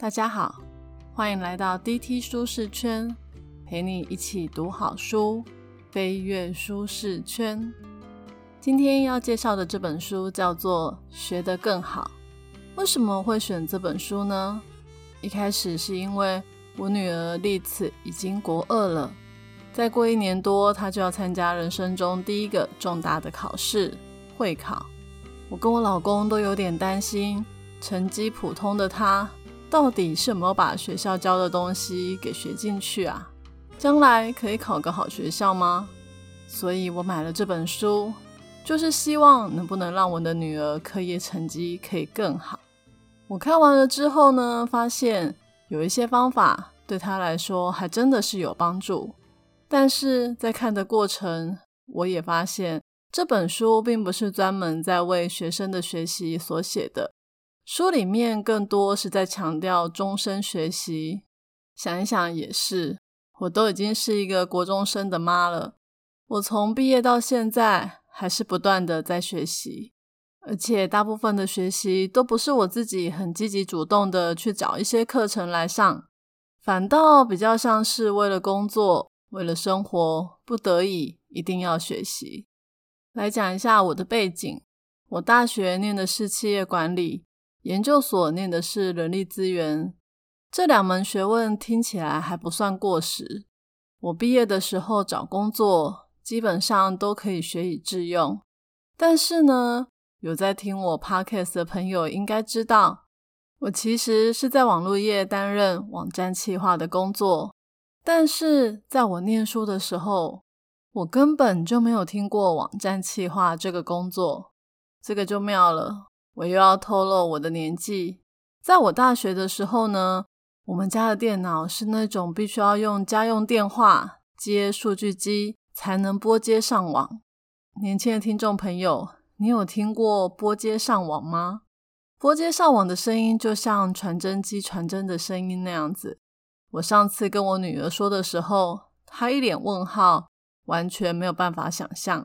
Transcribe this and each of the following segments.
大家好，欢迎来到 DT 舒适圈，陪你一起读好书，飞跃舒适圈。今天要介绍的这本书叫做《学得更好》。为什么会选这本书呢？一开始是因为我女儿丽子已经国二了，再过一年多，她就要参加人生中第一个重大的考试——会考。我跟我老公都有点担心，成绩普通的她。到底是有没有把学校教的东西给学进去啊？将来可以考个好学校吗？所以我买了这本书，就是希望能不能让我的女儿课业成绩可以更好。我看完了之后呢，发现有一些方法对她来说还真的是有帮助。但是在看的过程，我也发现这本书并不是专门在为学生的学习所写的。书里面更多是在强调终身学习。想一想也是，我都已经是一个国中生的妈了，我从毕业到现在还是不断的在学习，而且大部分的学习都不是我自己很积极主动的去找一些课程来上，反倒比较像是为了工作、为了生活，不得已一定要学习。来讲一下我的背景，我大学念的是企业管理。研究所念的是人力资源，这两门学问听起来还不算过时。我毕业的时候找工作，基本上都可以学以致用。但是呢，有在听我 podcast 的朋友应该知道，我其实是在网络业担任网站企划的工作。但是在我念书的时候，我根本就没有听过网站企划这个工作，这个就妙了。我又要透露我的年纪，在我大学的时候呢，我们家的电脑是那种必须要用家用电话接数据机才能拨接上网。年轻的听众朋友，你有听过拨接上网吗？拨接上网的声音就像传真机传真的声音那样子。我上次跟我女儿说的时候，她一脸问号，完全没有办法想象。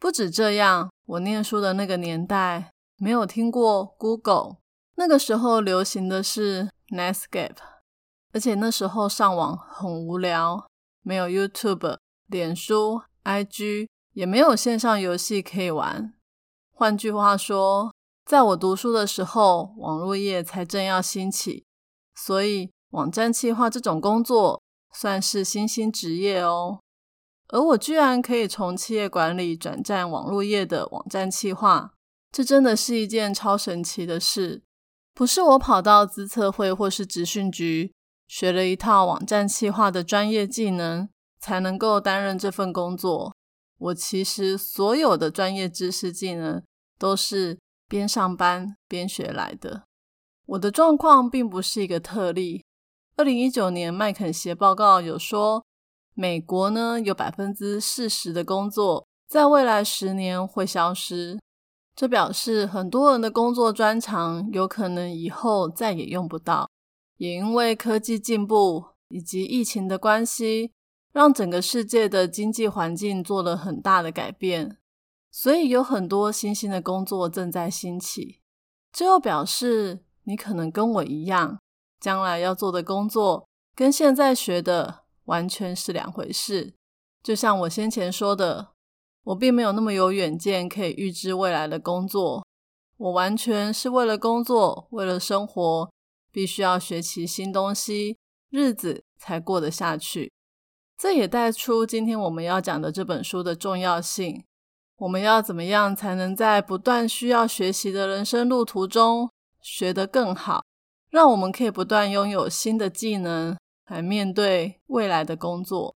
不止这样，我念书的那个年代。没有听过 Google，那个时候流行的是 Netscape，而且那时候上网很无聊，没有 YouTube、脸书、IG，也没有线上游戏可以玩。换句话说，在我读书的时候，网络业才正要兴起，所以网站企划这种工作算是新兴职业哦。而我居然可以从企业管理转战网络业的网站企划。这真的是一件超神奇的事，不是我跑到资策会或是职训局学了一套网站企划的专业技能才能够担任这份工作。我其实所有的专业知识技能都是边上班边学来的。我的状况并不是一个特例。二零一九年麦肯锡报告有说，美国呢有百分之四十的工作在未来十年会消失。这表示很多人的工作专长有可能以后再也用不到，也因为科技进步以及疫情的关系，让整个世界的经济环境做了很大的改变，所以有很多新兴的工作正在兴起。这又表示你可能跟我一样，将来要做的工作跟现在学的完全是两回事。就像我先前说的。我并没有那么有远见，可以预知未来的工作。我完全是为了工作，为了生活，必须要学习新东西，日子才过得下去。这也带出今天我们要讲的这本书的重要性。我们要怎么样才能在不断需要学习的人生路途中学得更好，让我们可以不断拥有新的技能来面对未来的工作？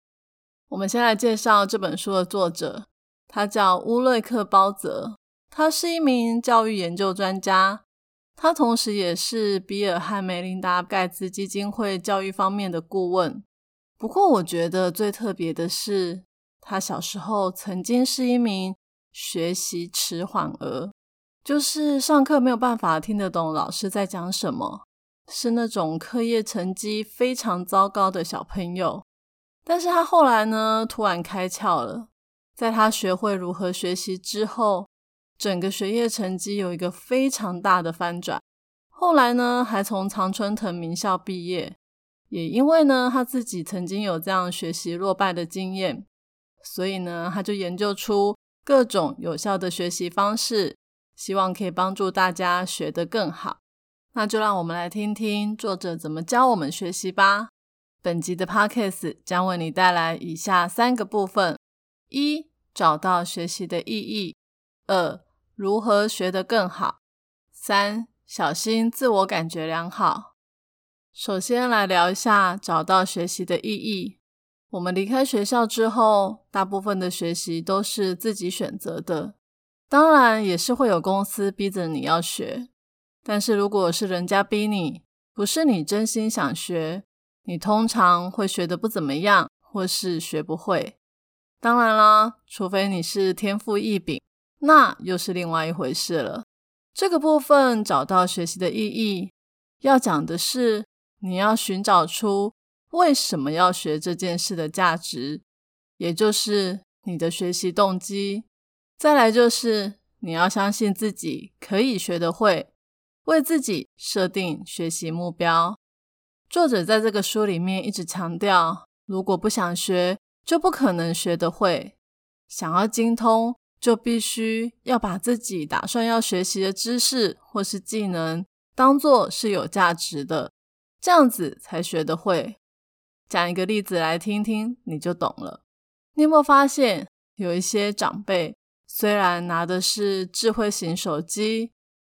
我们先来介绍这本书的作者。他叫乌瑞克·包泽，他是一名教育研究专家，他同时也是比尔和梅琳达·盖茨基金会教育方面的顾问。不过，我觉得最特别的是，他小时候曾经是一名学习迟缓儿，就是上课没有办法听得懂老师在讲什么，是那种课业成绩非常糟糕的小朋友。但是他后来呢，突然开窍了。在他学会如何学习之后，整个学业成绩有一个非常大的翻转。后来呢，还从常春藤名校毕业。也因为呢，他自己曾经有这样学习落败的经验，所以呢，他就研究出各种有效的学习方式，希望可以帮助大家学得更好。那就让我们来听听作者怎么教我们学习吧。本集的 podcast 将为你带来以下三个部分：一、找到学习的意义；二、如何学得更好；三、小心自我感觉良好。首先来聊一下找到学习的意义。我们离开学校之后，大部分的学习都是自己选择的，当然也是会有公司逼着你要学。但是如果是人家逼你，不是你真心想学，你通常会学得不怎么样，或是学不会。当然啦，除非你是天赋异禀，那又是另外一回事了。这个部分找到学习的意义，要讲的是。你要寻找出为什么要学这件事的价值，也就是你的学习动机。再来就是你要相信自己可以学得会，为自己设定学习目标。作者在这个书里面一直强调，如果不想学，就不可能学得会。想要精通，就必须要把自己打算要学习的知识或是技能当做是有价值的。这样子才学得会。讲一个例子来听听，你就懂了。你有没有发现，有一些长辈虽然拿的是智慧型手机，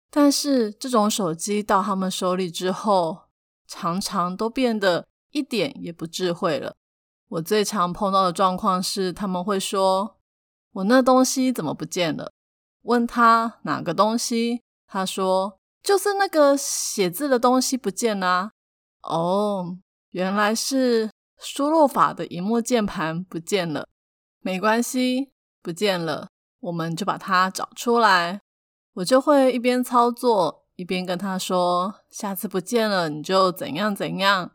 但是这种手机到他们手里之后，常常都变得一点也不智慧了。我最常碰到的状况是，他们会说：“我那东西怎么不见了？”问他哪个东西，他说：“就是那个写字的东西不见了。”哦，原来是输入法的荧幕键盘不见了。没关系，不见了，我们就把它找出来。我就会一边操作一边跟他说：“下次不见了，你就怎样怎样。”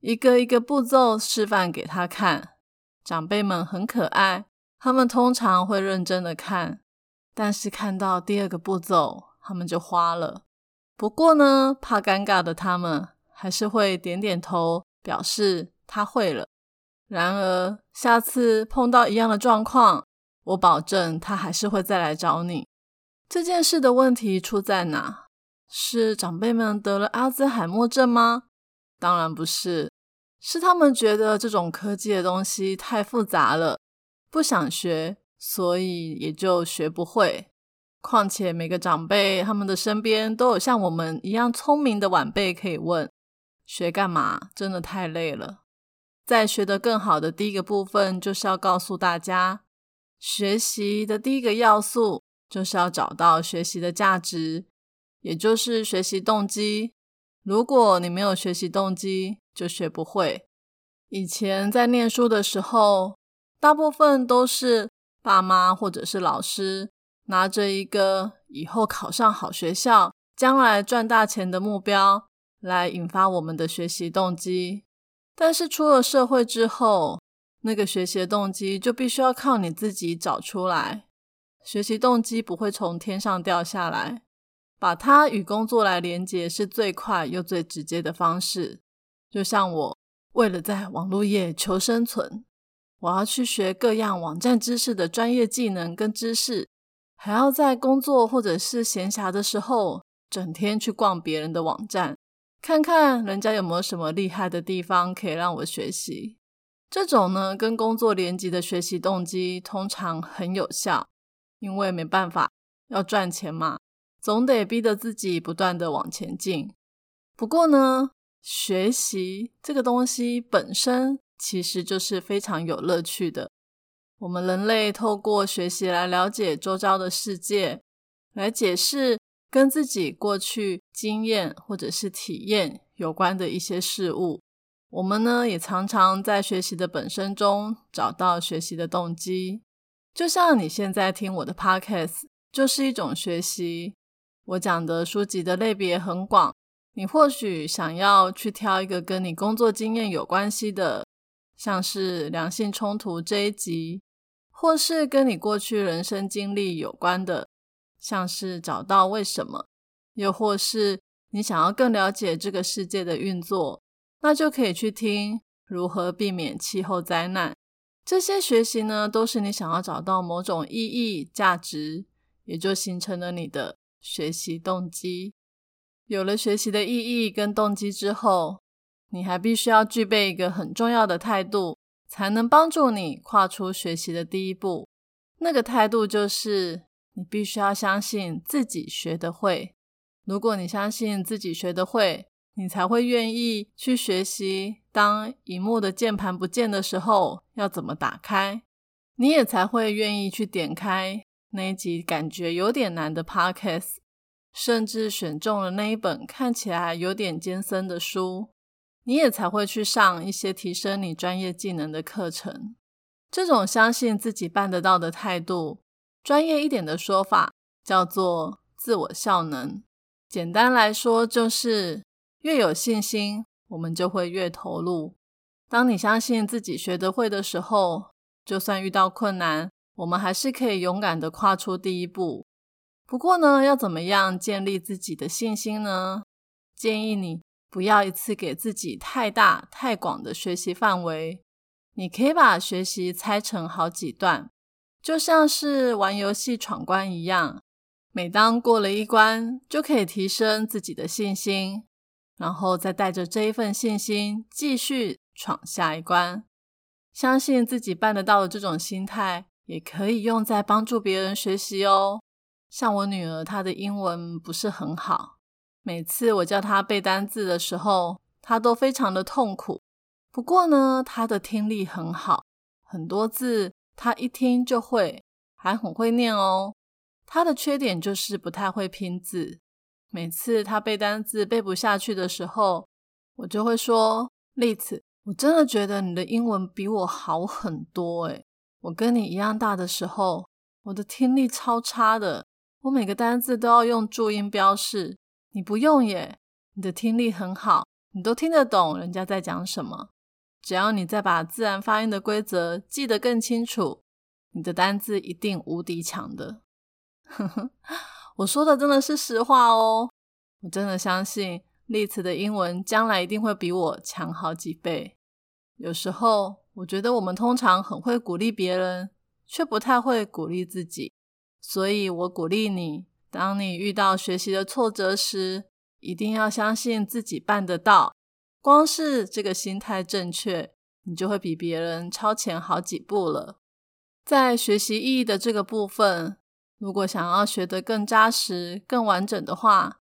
一个一个步骤示范给他看。长辈们很可爱，他们通常会认真的看，但是看到第二个步骤，他们就花了。不过呢，怕尴尬的他们。还是会点点头，表示他会了。然而，下次碰到一样的状况，我保证他还是会再来找你。这件事的问题出在哪？是长辈们得了阿兹海默症吗？当然不是，是他们觉得这种科技的东西太复杂了，不想学，所以也就学不会。况且，每个长辈他们的身边都有像我们一样聪明的晚辈可以问。学干嘛？真的太累了。在学得更好的第一个部分，就是要告诉大家，学习的第一个要素就是要找到学习的价值，也就是学习动机。如果你没有学习动机，就学不会。以前在念书的时候，大部分都是爸妈或者是老师拿着一个以后考上好学校、将来赚大钱的目标。来引发我们的学习动机，但是出了社会之后，那个学习动机就必须要靠你自己找出来。学习动机不会从天上掉下来，把它与工作来连接是最快又最直接的方式。就像我为了在网络业求生存，我要去学各样网站知识的专业技能跟知识，还要在工作或者是闲暇的时候，整天去逛别人的网站。看看人家有没有什么厉害的地方可以让我学习。这种呢，跟工作连接的学习动机通常很有效，因为没办法要赚钱嘛，总得逼着自己不断的往前进。不过呢，学习这个东西本身其实就是非常有乐趣的。我们人类透过学习来了解周遭的世界，来解释。跟自己过去经验或者是体验有关的一些事物，我们呢也常常在学习的本身中找到学习的动机。就像你现在听我的 podcast，就是一种学习。我讲的书籍的类别很广，你或许想要去挑一个跟你工作经验有关系的，像是良性冲突这一集，或是跟你过去人生经历有关的。像是找到为什么，又或是你想要更了解这个世界的运作，那就可以去听如何避免气候灾难。这些学习呢，都是你想要找到某种意义、价值，也就形成了你的学习动机。有了学习的意义跟动机之后，你还必须要具备一个很重要的态度，才能帮助你跨出学习的第一步。那个态度就是，你必须要相信自己学得会。如果你相信自己学得会，你才会愿意去学习。当荧幕的键盘不见的时候，要怎么打开？你也才会愿意去点开那一集感觉有点难的 podcast，甚至选中了那一本看起来有点艰深的书，你也才会去上一些提升你专业技能的课程。这种相信自己办得到的态度，专业一点的说法叫做自我效能。简单来说，就是越有信心。我们就会越投入。当你相信自己学得会的时候，就算遇到困难，我们还是可以勇敢的跨出第一步。不过呢，要怎么样建立自己的信心呢？建议你不要一次给自己太大太广的学习范围。你可以把学习拆成好几段，就像是玩游戏闯关一样。每当过了一关，就可以提升自己的信心。然后再带着这一份信心继续闯下一关，相信自己办得到的这种心态，也可以用在帮助别人学习哦。像我女儿，她的英文不是很好，每次我叫她背单字的时候，她都非常的痛苦。不过呢，她的听力很好，很多字她一听就会，还很会念哦。她的缺点就是不太会拼字。每次她背单字背不下去的时候，我就会说：“栗子，我真的觉得你的英文比我好很多诶我跟你一样大的时候，我的听力超差的，我每个单字都要用注音标示，你不用耶。你的听力很好，你都听得懂人家在讲什么。只要你再把自然发音的规则记得更清楚，你的单字一定无敌强的。”呵呵。我说的真的是实话哦，我真的相信丽慈的英文将来一定会比我强好几倍。有时候我觉得我们通常很会鼓励别人，却不太会鼓励自己，所以我鼓励你，当你遇到学习的挫折时，一定要相信自己办得到。光是这个心态正确，你就会比别人超前好几步了。在学习意义的这个部分。如果想要学得更扎实、更完整的话，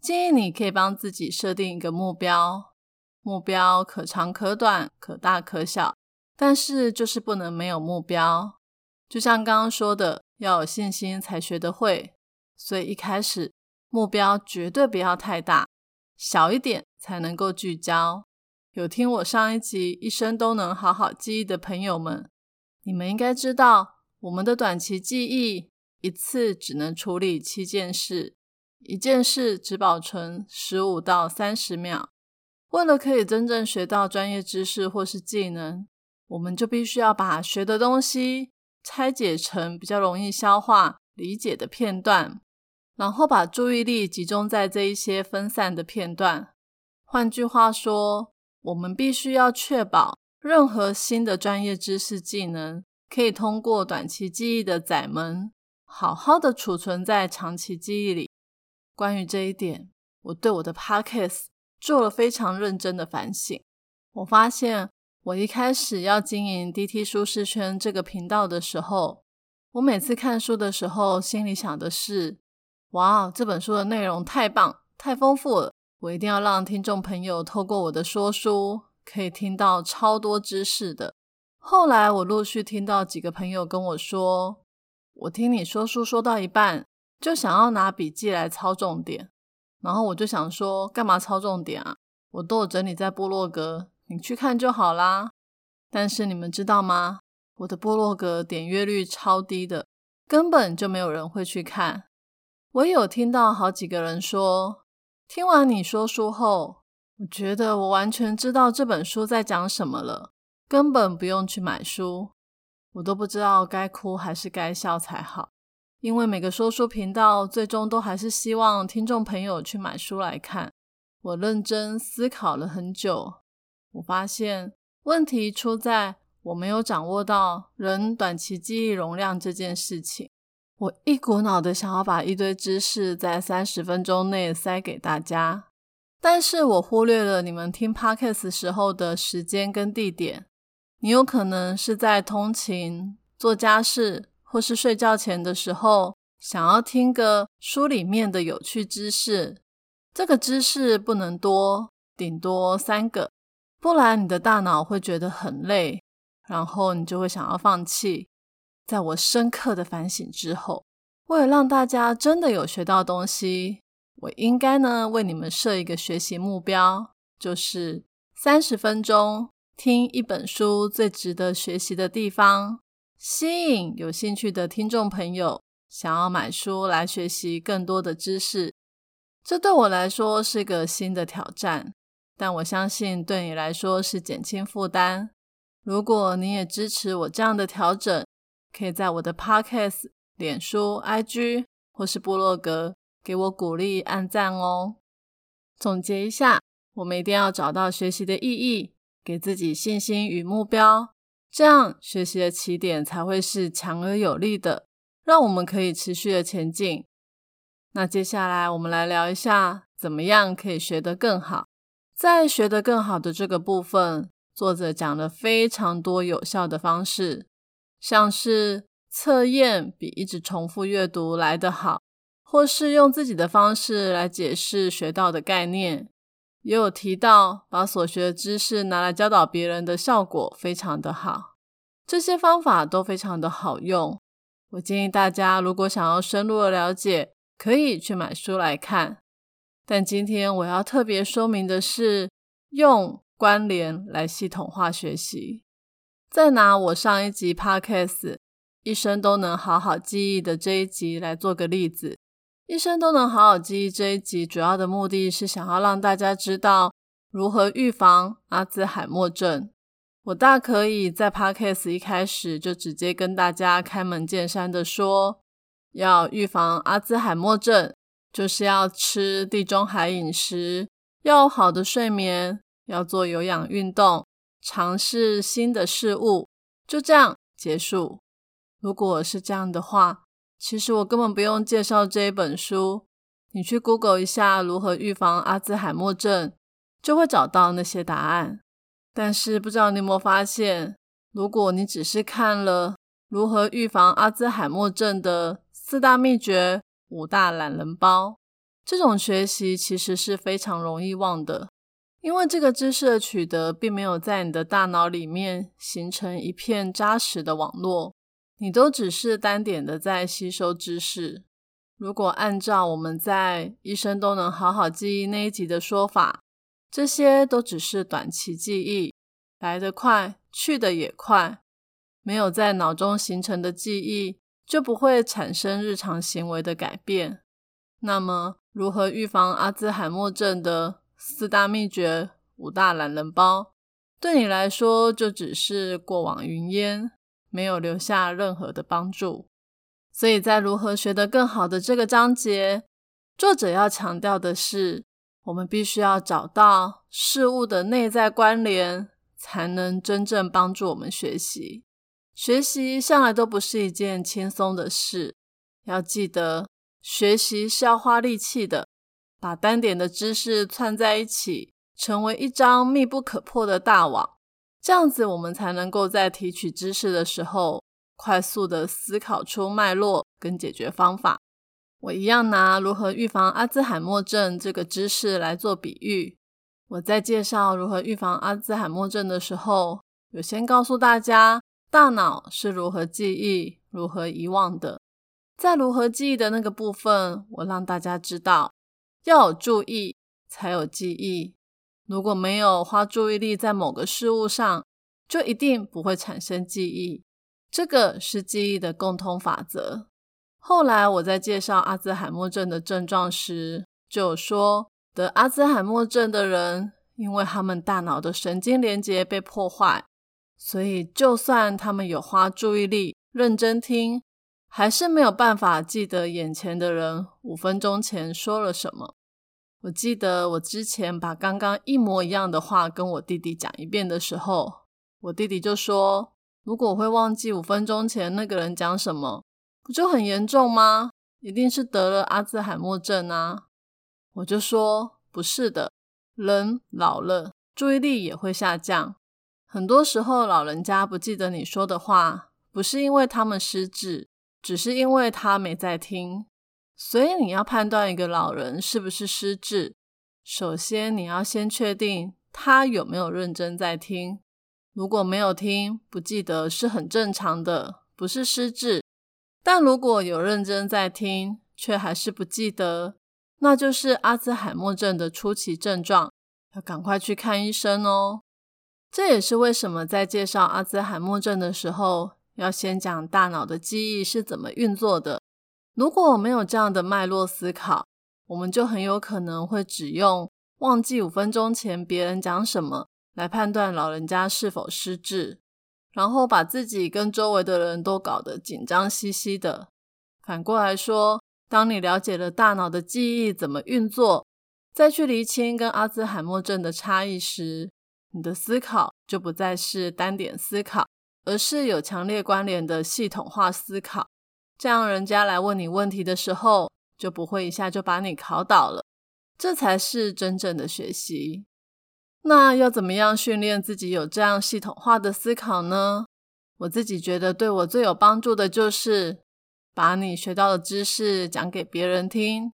建议你可以帮自己设定一个目标。目标可长可短，可大可小，但是就是不能没有目标。就像刚刚说的，要有信心才学得会。所以一开始目标绝对不要太大，小一点才能够聚焦。有听我上一集一生都能好好记忆的朋友们，你们应该知道我们的短期记忆。一次只能处理七件事，一件事只保存十五到三十秒。为了可以真正学到专业知识或是技能，我们就必须要把学的东西拆解成比较容易消化、理解的片段，然后把注意力集中在这一些分散的片段。换句话说，我们必须要确保任何新的专业知识技能可以通过短期记忆的载门。好好的储存在长期记忆里。关于这一点，我对我的 podcast 做了非常认真的反省。我发现，我一开始要经营 DT 舒适圈这个频道的时候，我每次看书的时候，心里想的是：哇，这本书的内容太棒、太丰富了，我一定要让听众朋友透过我的说书，可以听到超多知识的。后来，我陆续听到几个朋友跟我说。我听你说书说到一半，就想要拿笔记来抄重点，然后我就想说，干嘛抄重点啊？我都有整理在部落格，你去看就好啦。但是你们知道吗？我的部落格点阅率超低的，根本就没有人会去看。我有听到好几个人说，听完你说书后，我觉得我完全知道这本书在讲什么了，根本不用去买书。我都不知道该哭还是该笑才好，因为每个说书频道最终都还是希望听众朋友去买书来看。我认真思考了很久，我发现问题出在我没有掌握到人短期记忆容量这件事情。我一股脑的想要把一堆知识在三十分钟内塞给大家，但是我忽略了你们听 podcast 时候的时间跟地点。你有可能是在通勤、做家事或是睡觉前的时候，想要听个书里面的有趣知识。这个知识不能多，顶多三个，不然你的大脑会觉得很累，然后你就会想要放弃。在我深刻的反省之后，为了让大家真的有学到东西，我应该呢为你们设一个学习目标，就是三十分钟听一本书最值得学习的地方，吸引有兴趣的听众朋友想要买书来学习更多的知识。这对我来说是个新的挑战，但我相信对你来说是减轻负担。如果你也支持我这样的调整，可以在我的 Podcast、脸书、IG 或是部落格给我鼓励、按赞哦。总结一下，我们一定要找到学习的意义，给自己信心与目标，这样学习的起点才会是强而有力的，让我们可以持续的前进。那接下来我们来聊一下，怎么样可以学得更好。在学得更好的这个部分，作者讲了非常多有效的方式。像是测验比一直重复阅读来得好，或是用自己的方式来解释学到的概念，也有提到把所学的知识拿来教导别人的效果非常的好。这些方法都非常的好用。我建议大家如果想要深入的了解，可以去买书来看。但今天我要特别说明的是，用关联来系统化学习。再拿我上一集 podcast 一生都能好好记忆的这一集来做个例子。一生都能好好记忆这一集主要的目的是想要让大家知道如何预防阿兹海默症。我大可以在 podcast 一开始就直接跟大家开门见山的说，要预防阿兹海默症，就是要吃地中海饮食，要好的睡眠，要做有氧运动。尝试新的事物，就这样结束。如果是这样的话，其实我根本不用介绍这一本书。你去 Google 一下如何预防阿兹海默症，就会找到那些答案。但是不知道你有没有发现，如果你只是看了如何预防阿兹海默症的四大秘诀、五大懒人包，这种学习其实是非常容易忘的。因为这个知识的取得，并没有在你的大脑里面形成一片扎实的网络，你都只是单点的在吸收知识。如果按照我们在一生都能好好记忆那一集的说法，这些都只是短期记忆，来得快，去得也快。没有在脑中形成的记忆，就不会产生日常行为的改变。那么，如何预防阿兹海默症的？四大秘诀、五大懒人包，对你来说就只是过往云烟，没有留下任何的帮助。所以在如何学得更好的这个章节，作者要强调的是，我们必须要找到事物的内在关联，才能真正帮助我们学习。学习向来都不是一件轻松的事，要记得，学习是要花力气的。把单点的知识串在一起，成为一张密不可破的大网，这样子我们才能够在提取知识的时候，快速的思考出脉络跟解决方法。我一样拿如何预防阿兹海默症这个知识来做比喻。我在介绍如何预防阿兹海默症的时候，有先告诉大家大脑是如何记忆、如何遗忘的。在如何记忆的那个部分，我让大家知道。要有注意，才有记忆。如果没有花注意力在某个事物上，就一定不会产生记忆。这个是记忆的共通法则。后来我在介绍阿兹海默症的症状时，就有说，得阿兹海默症的人，因为他们大脑的神经连接被破坏，所以就算他们有花注意力认真听。还是没有办法记得眼前的人五分钟前说了什么。我记得我之前把刚刚一模一样的话跟我弟弟讲一遍的时候，我弟弟就说：“如果我会忘记五分钟前那个人讲什么，不就很严重吗？一定是得了阿兹海默症啊！”我就说：“不是的，人老了，注意力也会下降。很多时候，老人家不记得你说的话，不是因为他们失智，只是因为他没在听。”所以你要判断一个老人是不是失智，首先你要先确定他有没有认真在听。如果没有听，不记得是很正常的，不是失智。但如果有认真在听，却还是不记得，那就是阿兹海默症的初期症状，要赶快去看医生哦。这也是为什么在介绍阿兹海默症的时候，要先讲大脑的记忆是怎么运作的。如果没有这样的脉络思考，我们就很有可能会只用忘记五分钟前别人讲什么来判断老人家是否失智，然后把自己跟周围的人都搞得紧张兮兮的。反过来说，当你了解了大脑的记忆怎么运作，再去厘清跟阿兹海默症的差异时，你的思考就不再是单点思考，而是有强烈关联的系统化思考。这样，人家来问你问题的时候，就不会一下就把你考倒了。这才是真正的学习。那要怎么样训练自己有这样系统化的思考呢？我自己觉得对我最有帮助的就是把你学到的知识讲给别人听。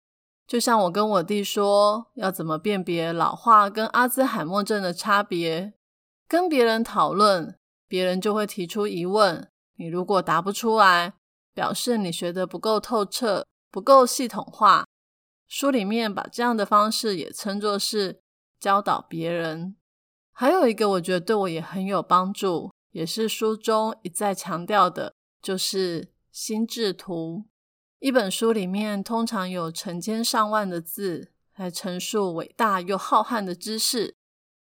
就像我跟我弟说，要怎么辨别老化跟阿兹海默症的差别，跟别人讨论，别人就会提出疑问。你如果答不出来，表示你学的不够透彻，不够系统化。书里面把这样的方式也称作是教导别人。还有一个我觉得对我也很有帮助，也是书中一再强调的，就是心智图。一本书里面通常有成千上万的字来陈述伟大又浩瀚的知识，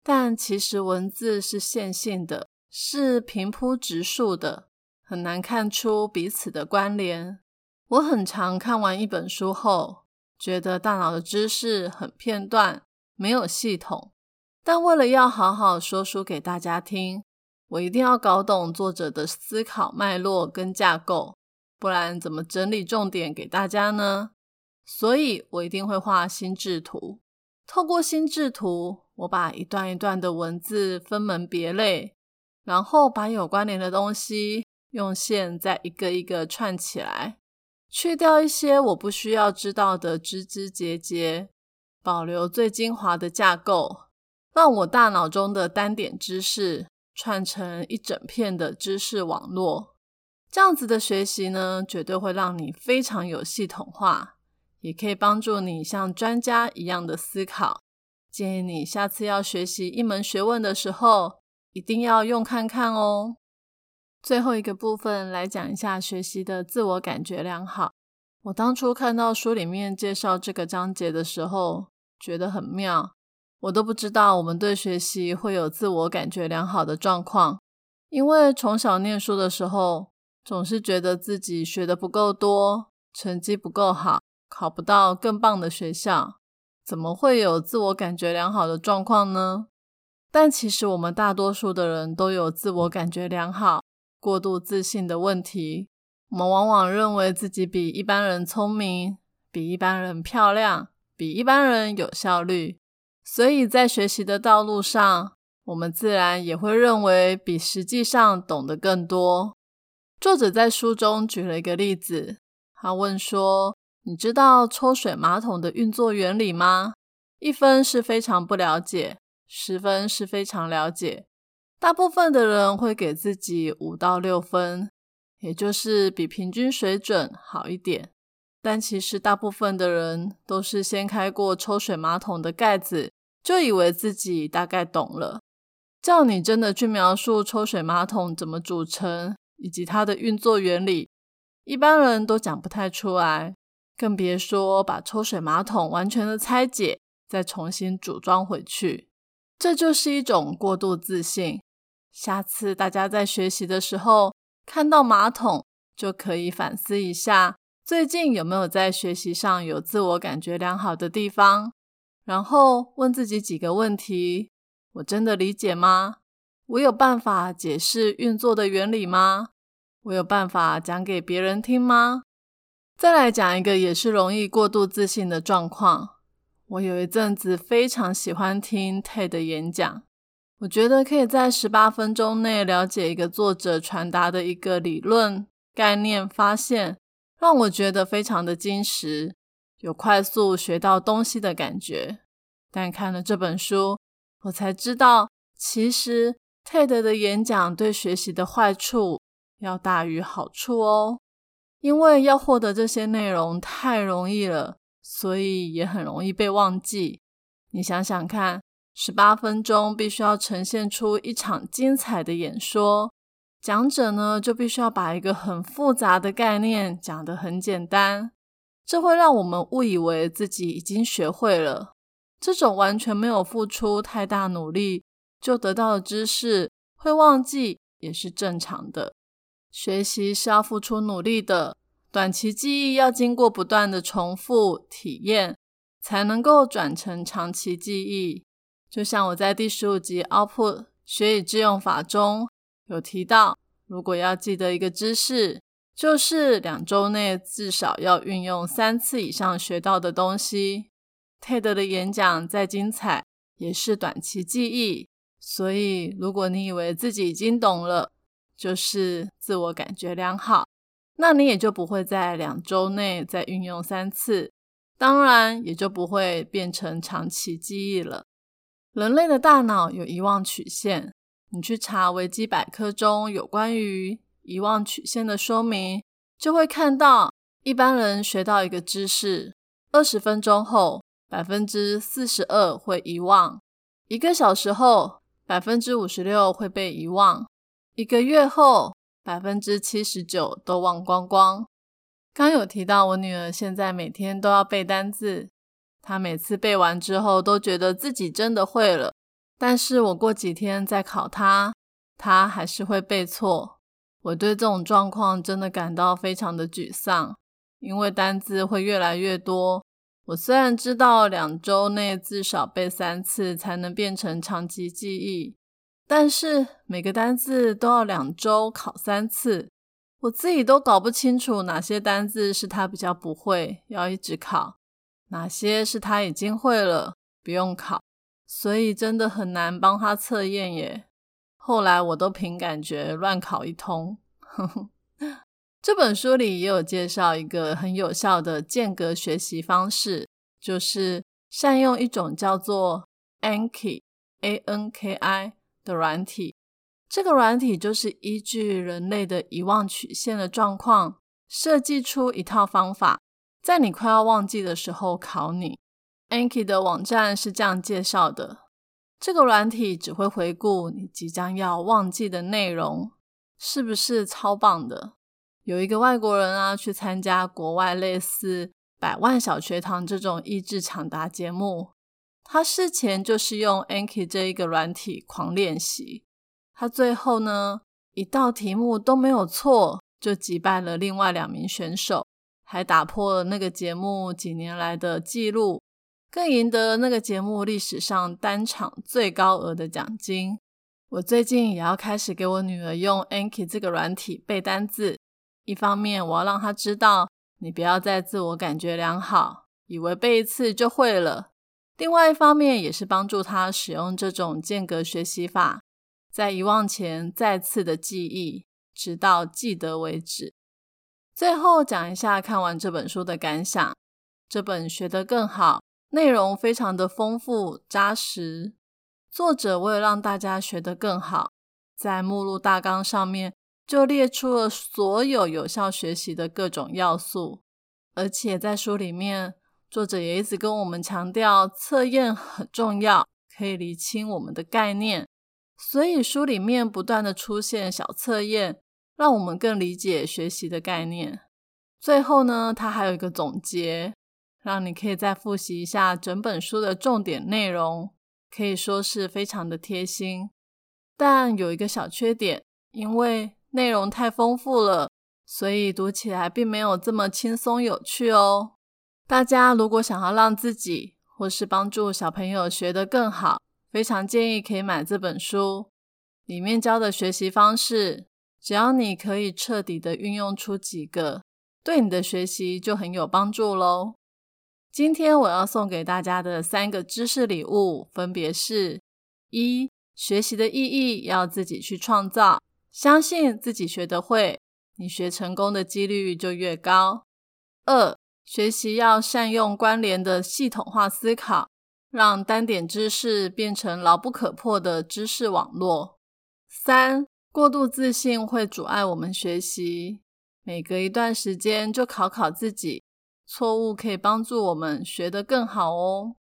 但其实文字是线性的，是平铺直述的。很难看出彼此的关联。我很常看完一本书后，觉得大脑的知识很片段，没有系统。但为了要好好说书给大家听，我一定要搞懂作者的思考脉络跟架构，不然怎么整理重点给大家呢？所以我一定会画心智图。透过心智图，我把一段一段的文字分门别类，然后把有关联的东西。用线再一个一个串起来，去掉一些我不需要知道的枝枝节节，保留最精华的架构，让我大脑中的单点知识串成一整片的知识网络。这样子的学习呢，绝对会让你非常有系统化，也可以帮助你像专家一样的思考。建议你下次要学习一门学问的时候，一定要用看看哦。最后一个部分来讲一下学习的自我感觉良好。我当初看到书里面介绍这个章节的时候，觉得很妙。我都不知道我们对学习会有自我感觉良好的状况，因为从小念书的时候，总是觉得自己学的不够多，成绩不够好，考不到更棒的学校，怎么会有自我感觉良好的状况呢？但其实我们大多数的人都有自我感觉良好。过度自信的问题，我们往往认为自己比一般人聪明，比一般人漂亮，比一般人有效率，所以在学习的道路上，我们自然也会认为比实际上懂得更多。作者在书中举了一个例子，他问说：“你知道抽水马桶的运作原理吗？”一分是非常不了解，十分是非常了解。大部分的人会给自己五到六分，也就是比平均水准好一点。但其实大部分的人都是先开过抽水马桶的盖子，就以为自己大概懂了。叫你真的去描述抽水马桶怎么组成以及它的运作原理，一般人都讲不太出来，更别说把抽水马桶完全的拆解，再重新组装回去。这就是一种过度自信。下次大家在学习的时候看到马桶，就可以反思一下，最近有没有在学习上有自我感觉良好的地方，然后问自己几个问题：我真的理解吗？我有办法解释运作的原理吗？我有办法讲给别人听吗？再来讲一个也是容易过度自信的状况。我有一阵子非常喜欢听 TED 演讲，我觉得可以在十八分钟内了解一个作者传达的一个理论、概念、发现，让我觉得非常的精实，有快速学到东西的感觉。但看了这本书，我才知道，其实 TED 的演讲对学习的坏处要大于好处哦，因为要获得这些内容太容易了。所以也很容易被忘记。你想想看，十八分钟必须要呈现出一场精彩的演说，讲者呢就必须要把一个很复杂的概念讲得很简单，这会让我们误以为自己已经学会了。这种完全没有付出太大努力就得到的知识，会忘记也是正常的。学习是要付出努力的。短期记忆要经过不断的重复体验，才能够转成长期记忆。就像我在第十五集 Output 学以致用法中有提到，如果要记得一个知识，就是两周内至少要运用三次以上学到的东西。TED 的演讲再精彩，也是短期记忆。所以，如果你以为自己已经懂了，就是自我感觉良好。那你也就不会在两周内再运用三次，当然也就不会变成长期记忆了。人类的大脑有遗忘曲线，你去查维基百科中有关于遗忘曲线的说明，就会看到一般人学到一个知识，二十分钟后百分之四十二会遗忘，一个小时后百分之五十六会被遗忘，一个月后。百分之七十九都忘光光。刚有提到，我女儿现在每天都要背单字，她每次背完之后都觉得自己真的会了。但是我过几天再考她，她还是会背错。我对这种状况真的感到非常的沮丧，因为单字会越来越多。我虽然知道两周内至少背三次才能变成长期记忆。但是每个单字都要两周考三次，我自己都搞不清楚哪些单字是他比较不会，要一直考；哪些是他已经会了，不用考。所以真的很难帮他测验耶。后来我都凭感觉乱考一通。这本书里也有介绍一个很有效的间隔学习方式，就是善用一种叫做 Anki（A N K I）。的软体，这个软体就是依据人类的遗忘曲线的状况，设计出一套方法，在你快要忘记的时候考你。Anki 的网站是这样介绍的：这个软体只会回顾你即将要忘记的内容，是不是超棒的？有一个外国人啊，去参加国外类似《百万小学堂》这种益智抢答节目。他事前就是用 Anki 这一个软体狂练习，他最后呢一道题目都没有错，就击败了另外两名选手，还打破了那个节目几年来的记录，更赢得了那个节目历史上单场最高额的奖金。我最近也要开始给我女儿用 Anki 这个软体背单字，一方面我要让他知道，你不要再自我感觉良好，以为背一次就会了。另外一方面，也是帮助他使用这种间隔学习法，在遗忘前再次的记忆，直到记得为止。最后讲一下看完这本书的感想：这本学得更好，内容非常的丰富扎实。作者为了让大家学得更好，在目录大纲上面就列出了所有有效学习的各种要素，而且在书里面。作者也一直跟我们强调，测验很重要，可以理清我们的概念。所以书里面不断的出现小测验，让我们更理解学习的概念。最后呢，它还有一个总结，让你可以再复习一下整本书的重点内容，可以说是非常的贴心。但有一个小缺点，因为内容太丰富了，所以读起来并没有这么轻松有趣哦。大家如果想要让自己或是帮助小朋友学得更好，非常建议可以买这本书。里面教的学习方式，只要你可以彻底的运用出几个，对你的学习就很有帮助喽。今天我要送给大家的三个知识礼物，分别是：一、学习的意义要自己去创造，相信自己学得会，你学成功的几率就越高；二、学习要善用关联的系统化思考，让单点知识变成牢不可破的知识网络。三、过度自信会阻碍我们学习，每隔一段时间就考考自己。错误可以帮助我们学得更好哦。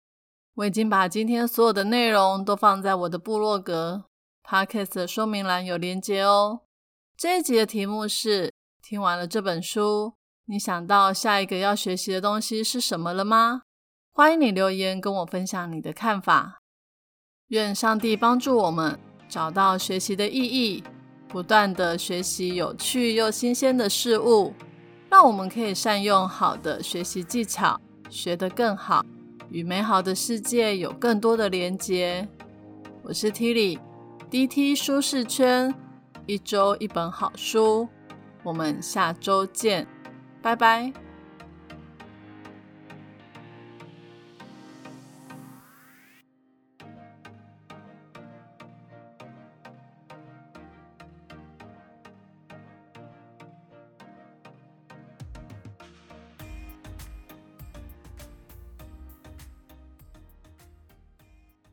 我已经把今天所有的内容都放在我的部落格 Podcast 的说明栏有连接哦。这一集的题目是：听完了这本书，你想到下一个要学习的东西是什么了吗？欢迎你留言跟我分享你的看法。愿上帝帮助我们找到学习的意义，不断的学习有趣又新鲜的事物。让我们可以善用好的学习技巧，学得更好，与美好的世界有更多的连结。我是 DT 舒适圈，一周一本好书，我们下周见，拜拜。